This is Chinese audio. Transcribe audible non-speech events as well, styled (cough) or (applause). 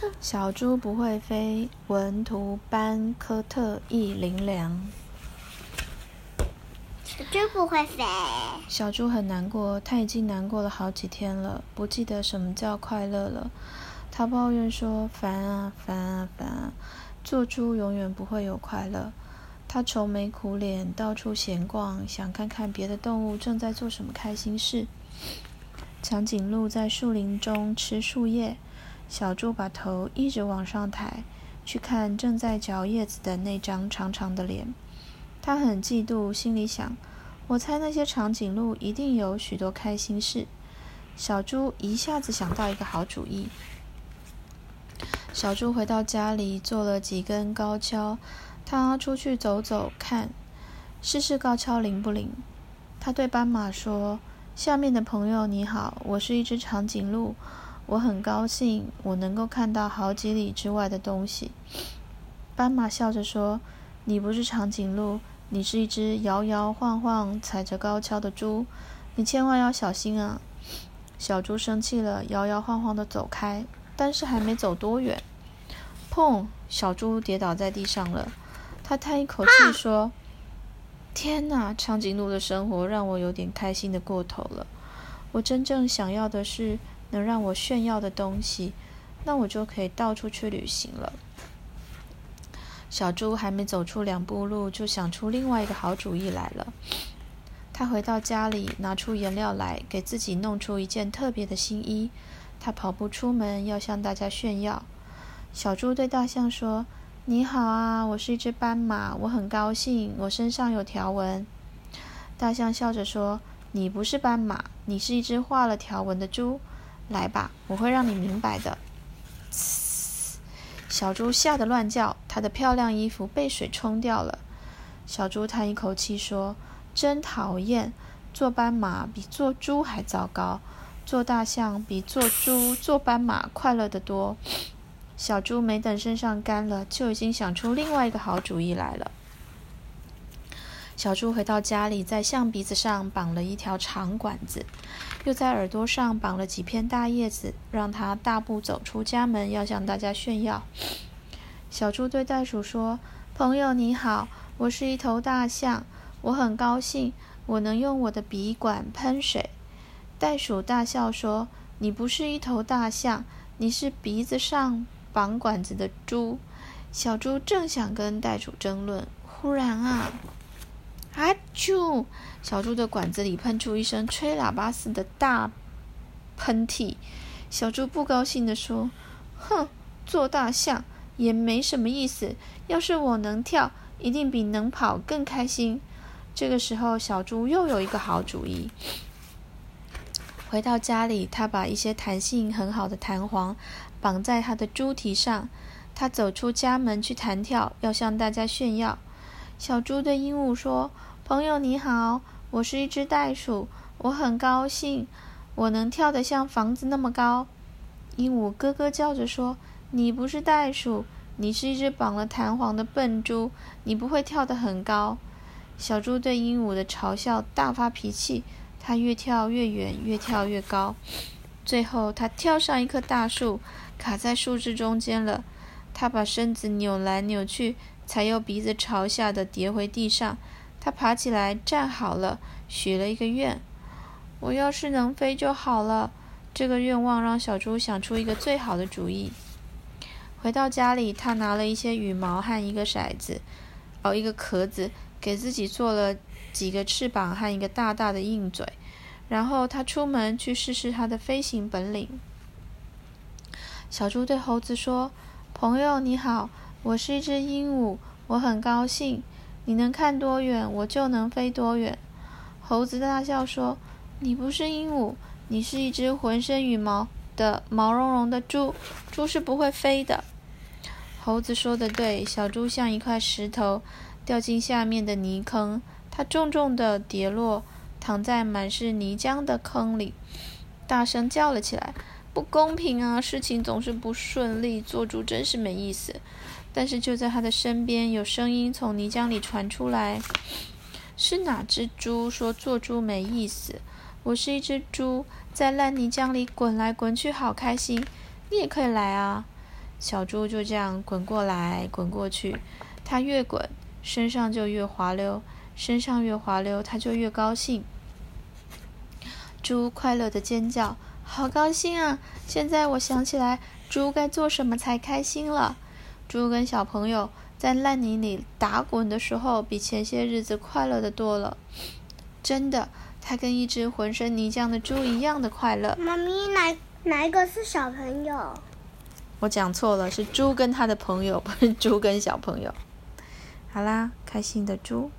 (laughs) 小猪不会飞，文图班科特易林良。小猪不会飞。小猪很难过，他已经难过了好几天了，不记得什么叫快乐了。他抱怨说：“烦啊，烦啊，烦啊！做猪永远不会有快乐。”他愁眉苦脸，到处闲逛，想看看别的动物正在做什么开心事。长颈鹿在树林中吃树叶，小猪把头一直往上抬，去看正在嚼叶子的那张长长的脸。他很嫉妒，心里想：我猜那些长颈鹿一定有许多开心事。小猪一下子想到一个好主意。小猪回到家里，做了几根高跷，他出去走走看，试试高跷灵不灵。他对斑马说。下面的朋友你好，我是一只长颈鹿，我很高兴我能够看到好几里之外的东西。斑马笑着说：“你不是长颈鹿，你是一只摇摇晃晃踩着高跷的猪，你千万要小心啊！”小猪生气了，摇摇晃晃地走开，但是还没走多远，砰！小猪跌倒在地上了。他叹一口气说。天哪，长颈鹿的生活让我有点开心的过头了。我真正想要的是能让我炫耀的东西，那我就可以到处去旅行了。小猪还没走出两步路，就想出另外一个好主意来了。他回到家里，拿出颜料来，给自己弄出一件特别的新衣。他跑步出门，要向大家炫耀。小猪对大象说。你好啊，我是一只斑马，我很高兴，我身上有条纹。大象笑着说：“你不是斑马，你是一只画了条纹的猪。来吧，我会让你明白的。”小猪吓得乱叫，它的漂亮衣服被水冲掉了。小猪叹一口气说：“真讨厌，做斑马比做猪还糟糕，做大象比做猪、做斑马快乐得多。”小猪没等身上干了，就已经想出另外一个好主意来了。小猪回到家里，在象鼻子上绑了一条长管子，又在耳朵上绑了几片大叶子，让它大步走出家门，要向大家炫耀。小猪对袋鼠说：“朋友你好，我是一头大象，我很高兴我能用我的鼻管喷水。”袋鼠大笑说：“你不是一头大象，你是鼻子上。”绑管子的猪，小猪正想跟袋鼠争论，忽然啊，阿啾！小猪的管子里喷出一声吹喇叭似的大喷嚏。小猪不高兴地说：“哼，做大象也没什么意思。要是我能跳，一定比能跑更开心。”这个时候，小猪又有一个好主意。回到家里，他把一些弹性很好的弹簧。绑在他的猪蹄上，他走出家门去弹跳，要向大家炫耀。小猪对鹦鹉说：“朋友你好，我是一只袋鼠，我很高兴我能跳得像房子那么高。”鹦鹉咯咯叫着说：“你不是袋鼠，你是一只绑了弹簧的笨猪，你不会跳得很高。”小猪对鹦鹉的嘲笑大发脾气，它越跳越远，越跳越高，最后它跳上一棵大树。卡在树枝中间了，它把身子扭来扭去，才又鼻子朝下的跌回地上。他爬起来站好了，许了一个愿：“我要是能飞就好了。”这个愿望让小猪想出一个最好的主意。回到家里，他拿了一些羽毛和一个骰子，哦，一个壳子，给自己做了几个翅膀和一个大大的硬嘴。然后他出门去试试他的飞行本领。小猪对猴子说：“朋友你好，我是一只鹦鹉，我很高兴。你能看多远，我就能飞多远。”猴子大笑说：“你不是鹦鹉，你是一只浑身羽毛的毛茸茸的猪，猪是不会飞的。”猴子说的对，小猪像一块石头，掉进下面的泥坑，它重重的跌落，躺在满是泥浆的坑里，大声叫了起来。不公平啊！事情总是不顺利，做猪真是没意思。但是就在他的身边，有声音从泥浆里传出来：“是哪只猪说做猪没意思？我是一只猪，在烂泥浆里滚来滚去，好开心。你也可以来啊！”小猪就这样滚过来滚过去，它越滚，身上就越滑溜，身上越滑溜，它就越高兴。猪快乐的尖叫，好高兴啊！现在我想起来，猪该做什么才开心了。猪跟小朋友在烂泥里打滚的时候，比前些日子快乐的多了。真的，它跟一只浑身泥浆的猪一样的快乐。妈咪，哪哪一个是小朋友？我讲错了，是猪跟他的朋友，不是猪跟小朋友。好啦，开心的猪。